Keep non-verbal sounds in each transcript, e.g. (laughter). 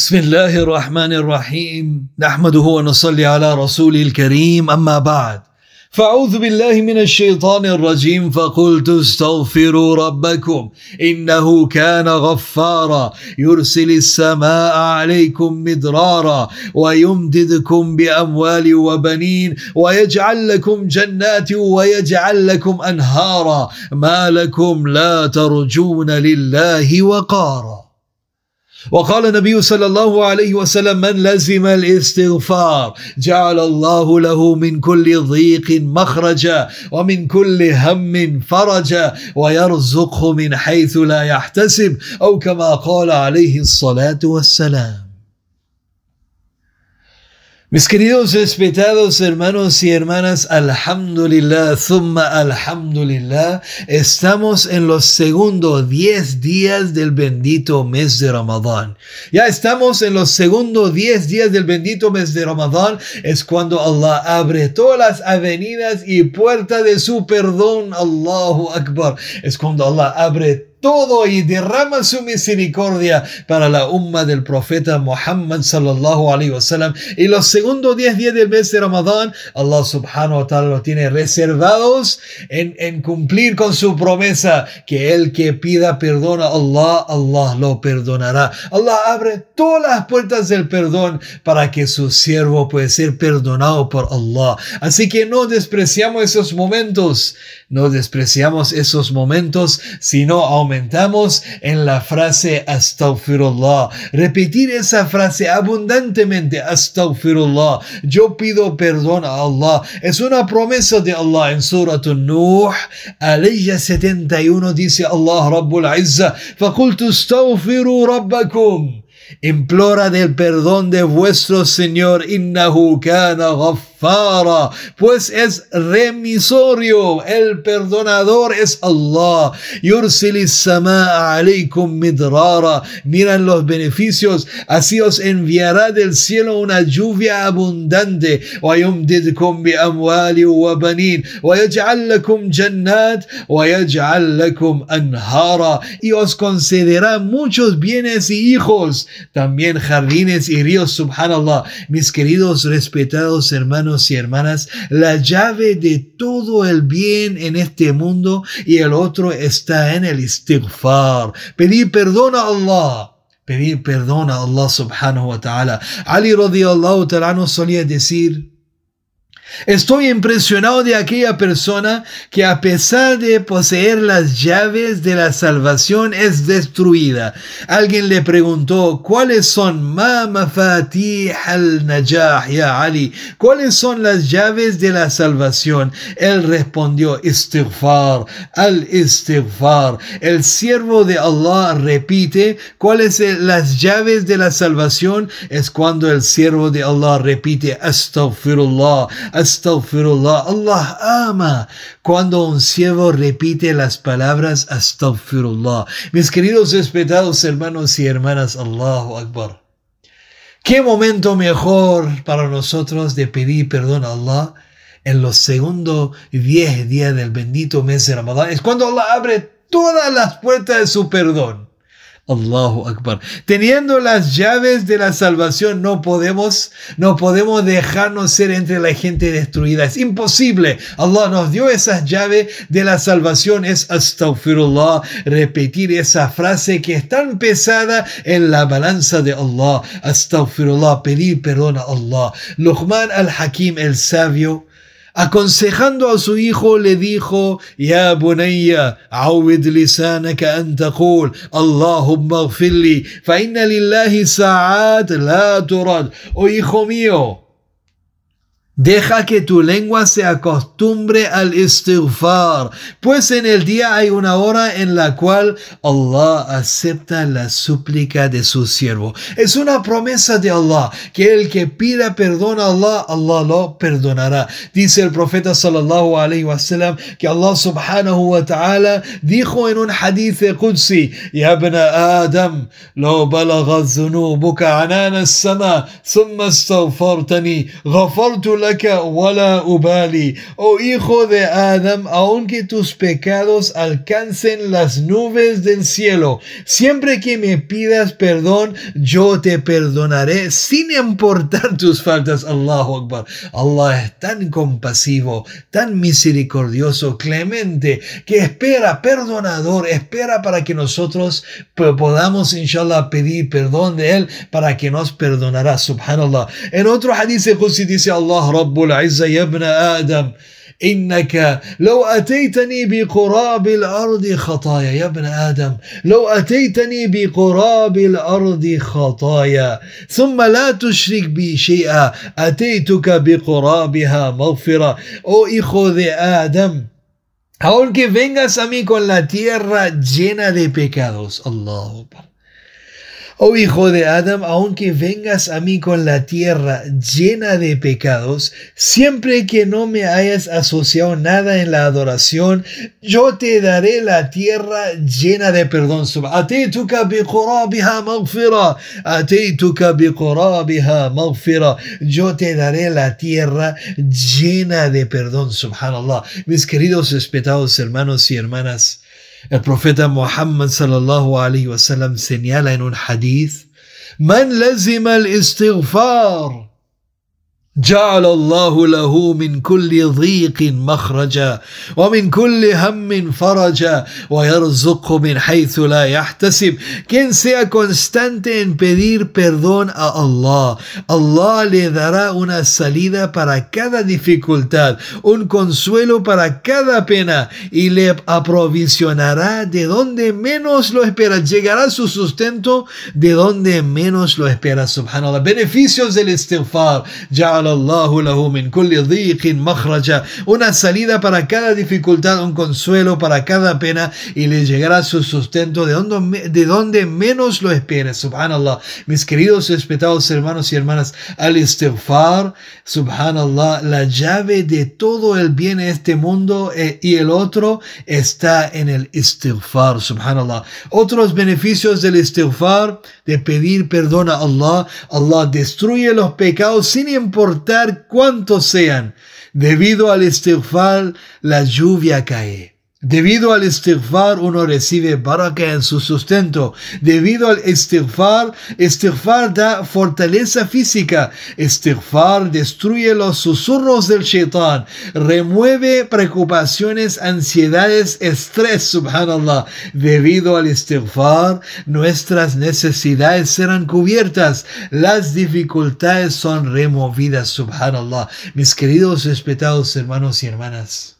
بسم الله الرحمن الرحيم. نحمده ونصلي على رسوله الكريم. أما بعد فأعوذ بالله من الشيطان الرجيم. فقلت استغفروا ربكم إنه كان غفارا. يرسل السماء عليكم مدرارا ويمددكم بأموال وبنين ويجعل لكم جنات ويجعل لكم أنهارا. ما لكم لا ترجون لله وقارا. وقال النبي صلى الله عليه وسلم من لزم الاستغفار جعل الله له من كل ضيق مخرجا ومن كل هم فرجا ويرزقه من حيث لا يحتسب. أو كما قال عليه الصلاة والسلام. Mis queridos respetados hermanos y hermanas, alhamdulillah, thumma alhamdulillah, estamos en los segundos 10 días del bendito mes de Ramadán. Ya estamos en los segundos 10 días del bendito mes de Ramadán, es cuando Allah abre todas las avenidas y puertas de su perdón, Allahu Akbar. Es cuando Allah abre todo y derrama su misericordia para la umma del profeta Muhammad sallallahu alaihi wasallam. Y los segundos 10 días del mes de Ramadán, Allah subhanahu wa ta'ala los tiene reservados en, en cumplir con su promesa que el que pida perdón a Allah, Allah lo perdonará. Allah abre todas las puertas del perdón para que su siervo pueda ser perdonado por Allah. Así que no despreciamos esos momentos, no despreciamos esos momentos, sino aumentamos en la frase astaghfirullah. Repetir esa frase abundantemente, astaghfirullah. Yo pido perdón a Allah. Es una promesa de Allah en Surah Nuh, alayya 71 dice Allah Rabbul Izza, فَقُلْتُ اسْتَغْفِرُوا رَبَّكُمْ Implora del perdón de vuestro Señor, innahu kana ghaffara, pues es remisorio, el perdonador es Allah. Yursilis sama alaykum midrara, miran los beneficios, así os enviará del cielo una lluvia abundante. ويمددكم بأموال وبنين ويجعل لكم جنات ويجعل لكم أنهارا y os concederá muchos bienes y hijos también jardines y ríos, subhanallah. Mis queridos, respetados hermanos y hermanas, la llave de todo el bien en este mundo y el otro está en el istighfar. Pedir perdón a Allah. Pedir perdón a Allah subhanahu wa ta'ala. Ali radiallahu ta'ala solía decir, Estoy impresionado de aquella persona que a pesar de poseer las llaves de la salvación es destruida. Alguien le preguntó, ¿cuáles son ma al najah ya Ali? ¿Cuáles son las llaves de la salvación? Él respondió, istighfar, al istighfar. El siervo de Allah repite, ¿cuáles son las llaves de la salvación? Es cuando el siervo de Allah repite, astaghfirullah Astaghfirullah. Allah ama cuando un siervo repite las palabras Astaghfirullah. Mis queridos respetados hermanos y hermanas, Allahu Akbar. ¿Qué momento mejor para nosotros de pedir perdón a Allah? En los segundos 10 días del bendito mes de Ramadán. Es cuando Allah abre todas las puertas de su perdón. Allahu Akbar. Teniendo las llaves de la salvación, no podemos, no podemos dejarnos ser entre la gente destruida. Es imposible. Allah nos dio esas llaves de la salvación. Es astaghfirullah. Repetir esa frase que es tan pesada en la balanza de Allah. Astaghfirullah. Pedir perdón a Allah. Luqman al-Hakim, el sabio, aconsejando a su hijo le dijo يا بني عود لسانك أن تقول اللهم اغفر لي فإن لله ساعات لا ترد oh hijo mío Deja que tu lengua se acostumbre al istighfar, pues en el día hay una hora en la cual Allah acepta la súplica de su siervo. Es una promesa de Allah que el que pida perdón a Allah, Allah lo perdonará. Dice el profeta sallallahu alaihi wasallam que Allah subhanahu wa ta'ala dijo en un hadith qudsi, Ya ibna Adam, lo balaghat dhunubuka anana as-sama, thumma astaghfartani, ghafartu laka wala ubali. Oh hijo de Adam, aunque tus pecados alcancen las nubes del cielo, siempre que me pidas perdón, yo te perdonaré sin importar tus faltas. Allahu Akbar. Allah es tan compasivo, tan misericordioso, clemente, que espera, perdonador, espera para que nosotros podamos, inshallah, pedir perdón de Él para que nos perdonará. Subhanallah. En otro hadith dice Allah Rabbul Izza, ya ibn Adam. إنك لو أتيتني بقراب الأرض خطايا. يا ابن آدم لو أتيتني بقراب الأرض خطايا ثم لا تشرك بي شيئا. أتيتك بقرابها مغفرة. Oh hijo de Adam aunque vengas a mí con la tierra llena de pecados. Allah Oh hijo de Adam, aunque vengas a mí con la tierra llena de pecados, siempre que no me hayas asociado nada en la adoración, yo te daré la tierra llena de perdón. Yo te daré la tierra llena de perdón, subhanallah. Mis queridos respetados hermanos y hermanas, profeta Muhammad sallallahu alayhi wa sallam señala en un hadith, Man lazima al-istighfar جعل الله له من كل ضيق مخرجا ومن كل هم فرجا ويرزقه من حيث لا يحتسب quien sea constante en pedir perdón a Allah Allah le dará una salida para cada dificultad un consuelo para cada pena y le aprovisionará de donde menos lo espera llegará su sustento de donde menos lo espera subhanallah beneficios del istighfar una salida para cada dificultad, un consuelo para cada pena y le llegará su sustento de donde, de donde menos lo espere. Subhanallah. Mis queridos respetados hermanos y hermanas, al istighfar, subhanallah, la llave de todo el bien en este mundo eh, y el otro está en el istighfar, subhanallah. Otros beneficios del istighfar, de pedir perdón a Allah, Allah destruye los pecados sin importar cuántos sean. Debido al istighfar, la lluvia cae. Debido al istighfar uno recibe baraka en su sustento. Debido al istighfar, istighfar da fortaleza física. Istighfar destruye los susurros del shaitán. Remueve preocupaciones, ansiedades, estrés, subhanallah. Debido al istighfar, nuestras necesidades serán cubiertas. Las dificultades son removidas, subhanallah. Mis queridos respetados hermanos y hermanas.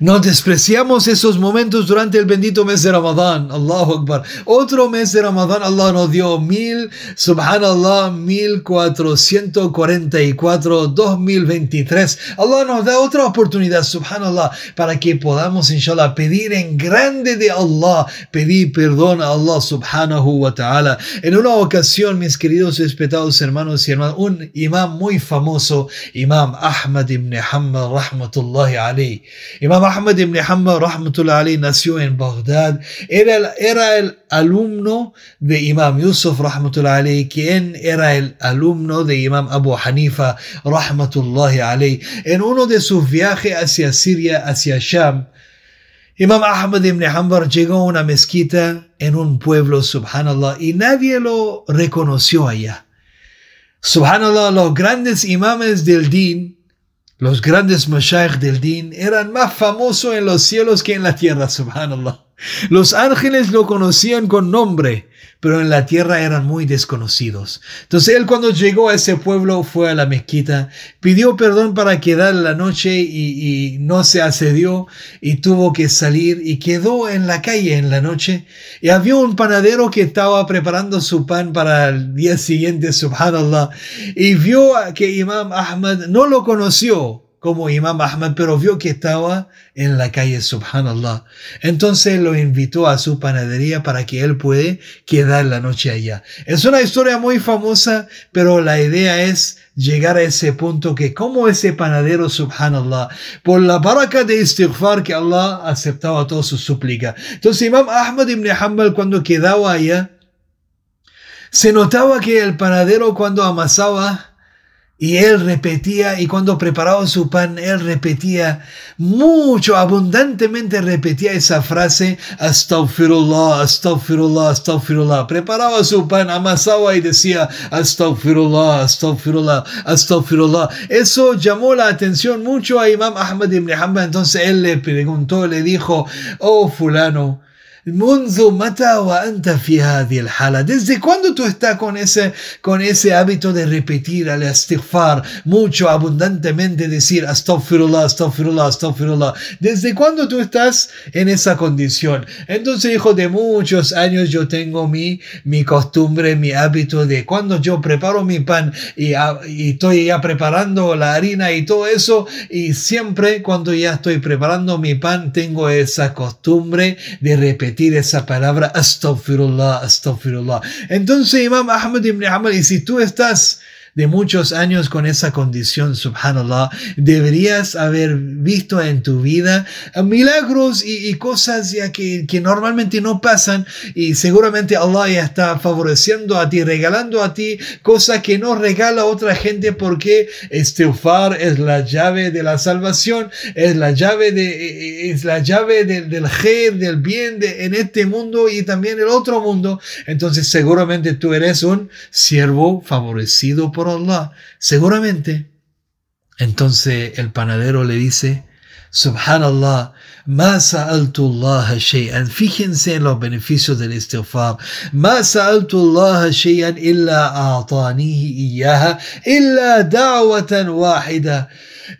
No despreciamos esos momentos durante el bendito mes de Ramadán. Allahu Akbar. Otro mes de Ramadán, Allah nos dio mil, subhanallah, mil cuatrocientos cuarenta y cuatro, dos mil veintitrés. Allah nos da otra oportunidad, subhanallah, para que podamos, inshallah, pedir en grande de Allah, pedir perdón a Allah, subhanahu wa ta'ala. En una ocasión, mis queridos respetados hermanos y hermanas, un imam muy famoso, Imam Ahmad ibn Hanbal, rahmatullahi alayhi. Imam Ahmad ibn Hanbal rahmatullah Ali nació en Bagdad. Era el, era el alumno de Imam Yusuf rahmatullah Ali, quien era el alumno de Imam Abu Hanifa rahmatullah Ali. En uno de sus viajes hacia Siria, hacia Sham, Imam Ahmad ibn Hanbal llegó a una mezquita en un pueblo, subhanallah, y nadie lo reconoció allá. Subhanallah, los grandes imames del din los grandes mashayikh del din eran más famosos en los cielos que en la tierra, subhanallah. Los ángeles lo conocían con nombre, pero en la tierra eran muy desconocidos. Entonces él cuando llegó a ese pueblo fue a la mezquita, pidió perdón para quedar la noche y, y, no se accedió y tuvo que salir y quedó en la calle en la noche. Y había un panadero que estaba preparando su pan para el día siguiente, subhanallah, y vio que Imam Ahmad no lo conoció como Imam Ahmad, pero vio que estaba en la calle, subhanallah. Entonces lo invitó a su panadería para que él puede quedar la noche allá. Es una historia muy famosa, pero la idea es llegar a ese punto que como ese panadero, subhanallah, por la baraka de istighfar que Allah aceptaba todas sus súplicas. Entonces Imam Ahmad ibn Hanbal cuando quedaba allá, se notaba que el panadero cuando amasaba, Y él repetía, y cuando preparaba su pan, él repetía mucho, abundantemente repetía esa frase, Astaghfirullah, Astaghfirullah, Astaghfirullah. Preparaba su pan, amasaba y decía, Astaghfirullah, Astaghfirullah, Astaghfirullah. Eso llamó la atención mucho a Imam Ahmad ibn Hanbal. Entonces él le preguntó, le dijo, oh fulano, ¿Desde cuándo tú estás con ese, con ese hábito de repetir al istighfar mucho, abundantemente, decir astaghfirullah, astaghfirullah, astaghfirullah? ¿Desde cuándo tú estás en esa condición? Entonces, hijo, de muchos años yo tengo mi, mi costumbre, mi hábito de cuando yo preparo mi pan y, y estoy ya preparando la harina y todo eso, y siempre cuando ya estoy preparando mi pan, tengo esa costumbre de repetir esa palabra astaghfirullah, astaghfirullah. Entonces Imam Ahmad ibn Hanbal, y si tú estás de muchos años con esa condición, subhanallah, deberías haber visto en tu vida milagros y, cosas ya que, que, normalmente no pasan y seguramente Allah ya está favoreciendo a ti, regalando a ti cosas que no regala a otra gente porque estufar es la llave de la salvación, es la llave, de, es la llave del, del del bien de, en este mundo y también el otro mundo. Entonces seguramente tú eres un siervo favorecido por Allah, seguramente. Entonces el panadero le dice, Subhanallah, ma sa'altullah shay'an. Fíjense en los beneficios del istighfar. Ma sa'altullah shay'an illa a'tanihi iyaha illa da'watan wahida.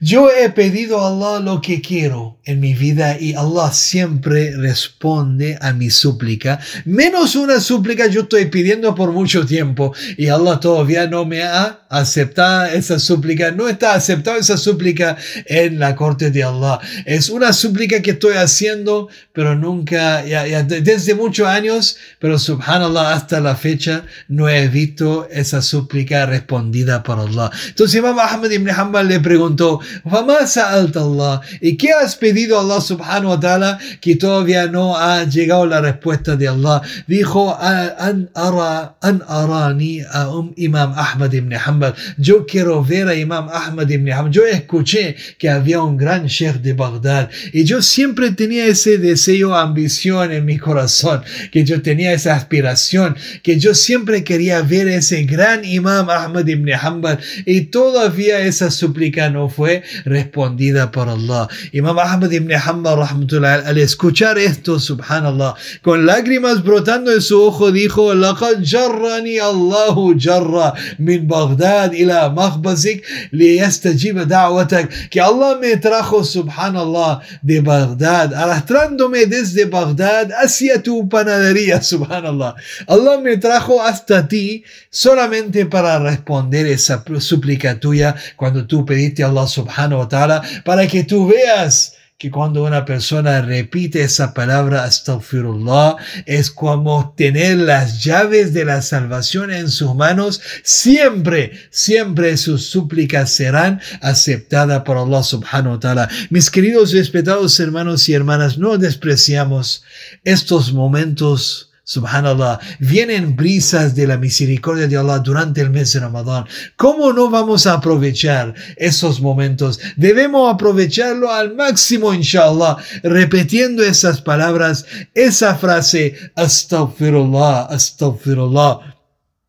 Yo he pedido a Allah lo que quiero en mi vida y Allah siempre responde a mi súplica. Menos una súplica yo estoy pidiendo por mucho tiempo y Allah todavía no me ha aceptado esa súplica. No está aceptado esa súplica en la corte de Allah. Es una súplica que estoy haciendo, pero nunca, desde muchos años, pero subhanallah hasta la fecha no he visto esa súplica respondida por Allah. Entonces Imam Ahmad ibn Hanbal le preguntó, Allah. ¿Y qué has pedido a Allah subhanahu wa ta'ala que todavía no ha llegado la respuesta de Allah? Dijo, an, ara, an arani a un Imam Ahmad ibn Hanbal. Yo quiero ver a Imam Ahmad ibn Hanbal. Yo escuché que había un gran sheikh de Bagdad y yo siempre tenía ese deseo, ambición en mi corazón, que yo tenía esa aspiración, que yo siempre quería ver ese gran Imam Ahmad ibn Hanbal y todavía esa súplica no fue respondida por Allah. Imam Ahmad ibn Hanbal al escuchar esto, subhanallah, con lágrimas brotando en su ojo, dijo, لقد جرني الله جرى من بغداد إلى مخبزك ليستجيب دعوتك que Allah me trajo, subhanallah, de Bagdad, arrastrándome desde Bagdad hacia tu panadería, subhanallah. (laughs) Allah me trajo hasta ti solamente para responder esa súplica tuya cuando tú pediste a Allah subhanahu wa para que tú veas que cuando una persona repite esa palabra astaghfirullah es como tener las llaves de la salvación en sus manos. Siempre siempre sus súplicas serán aceptadas por Allah subhanahu wa ta'ala. Mis queridos respetados hermanos y hermanas no despreciamos estos momentos Subhanallah, vienen brisas de la misericordia de Allah durante el mes de Ramadán. ¿Cómo no vamos a aprovechar esos momentos? Debemos aprovecharlo al máximo, inshallah, repitiendo esas palabras, esa frase, astaghfirullah, astaghfirullah.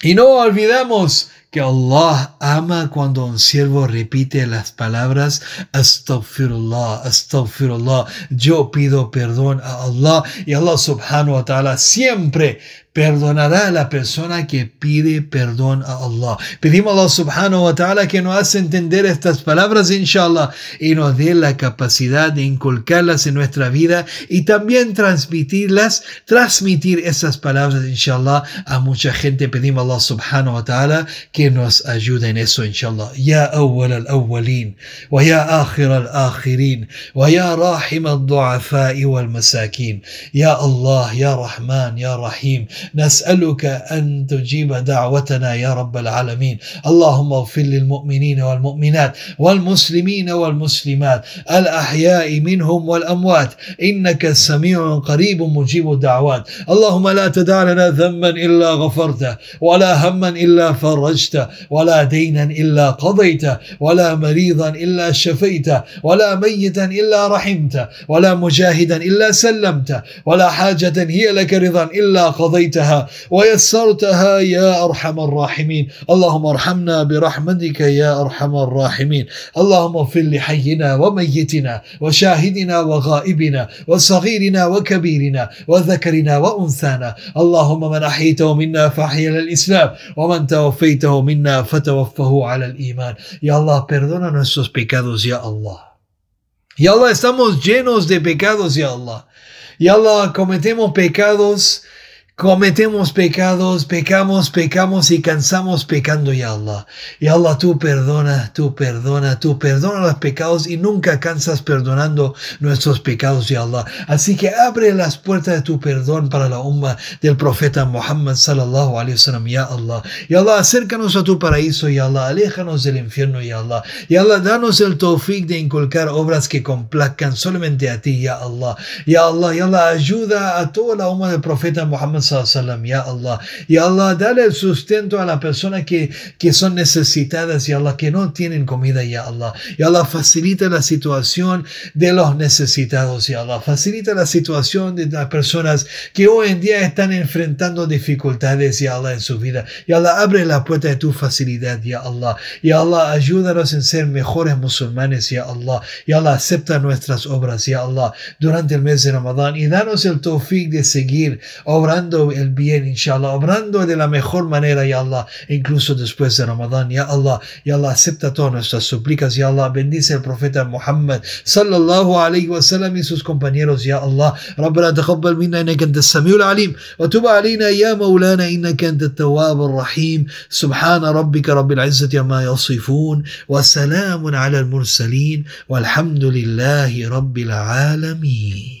Y no olvidamos que Allah ama cuando un siervo repite las palabras astaghfirullah, astaghfirullah. Yo pido perdón a Allah y Allah subhanahu wa ta'ala siempre perdonará a la persona que pide perdón a Allah. Pedimos a Allah subhanahu wa ta'ala que nos hace entender estas palabras, inshallah, y nos dé la capacidad de inculcarlas en nuestra vida y también transmitirlas, transmitir esas palabras, inshallah, a mucha gente. Pedimos a Allah subhanahu wa ta'ala que nos ayude en eso, inshallah. Ya awwal al-awwalin, wa ya akhir al-akhirin, wa ya rahim al-du'afa'i wal-masakin. Ya Allah, ya Rahman, ya Rahim. نسألك أن تجيب دعوتنا يا رب العالمين. اللهم اغفر للمؤمنين والمؤمنات والمسلمين والمسلمات الأحياء منهم والأموات. إنك سميع قريب مجيب الدعوات. اللهم لا تدع لنا ذنبا إلا غفرته ولا هما إلا فرجته ولا دينا إلا قضيته ولا مريضا إلا شفيته ولا ميتا إلا رحمته ولا مجاهدا إلا سلمته ولا حاجة هي لك رضا إلا قضيتها ويسرتها يا أرحم الراحمين. اللهم ارحمنا برحمتك يا أرحم الراحمين. اللهم اغفر لحينا وميتنا وشاهدنا وغائبنا وصغيرنا وكبيرنا وذكرنا وأنثانا. اللهم من أحيته منا فأحيا الإسلام ومن توفيته منا فتوفه على الإيمان. يا الله perdona nuestros pecados يا الله يا الله estamos llenos de pecados يا الله يا الله cometemos pecados Cometemos pecados, pecamos, pecamos y cansamos pecando, ya Allah. Y Allah, tú perdona, tú perdona, tú perdona los pecados y nunca cansas perdonando nuestros pecados, ya Allah. Así que abre las puertas de tu perdón para la umma del profeta Muhammad sallallahu alaihi wasallam, ya Allah. Y Allah, acércanos a tu paraíso, ya Allah. Aléjanos del infierno, ya Allah. Y Allah, danos el tawfiq de inculcar obras que complazcan solamente a ti, ya Allah. Ya Allah, ya Allah, ayuda a toda la umma del profeta Muhammad ya Allah. Y Allah, dale el sustento a la persona que, que son necesitadas, ya Allah, que no tienen comida, ya Allah. Y Allah, facilita la situación de los necesitados, ya Allah. Facilita la situación de las personas que hoy en día están enfrentando dificultades, ya Allah, en su vida. Y Allah, abre la puerta de tu facilidad, ya Allah. Y Allah, ayúdanos en ser mejores musulmanes, ya Allah. Y Allah, acepta nuestras obras, ya Allah, durante el mes de Ramadán. Y danos el tawfiq de seguir obrando el bien, inshallah, obrando de la mejor manera, ya Allah, incluso después de Ramadán, ya Allah, ya Allah, acepta todas nuestras súplicas, ya Allah, bendice al profeta Muhammad, sallallahu alayhi wa sallam y sus compañeros, ya Allah, ربنا تقبل منا انك انت السميع العليم وتب علينا يا مولانا انك انت التواب الرحيم سبحان ربك رب العزه عما يصفون وسلام على المرسلين والحمد لله رب العالمين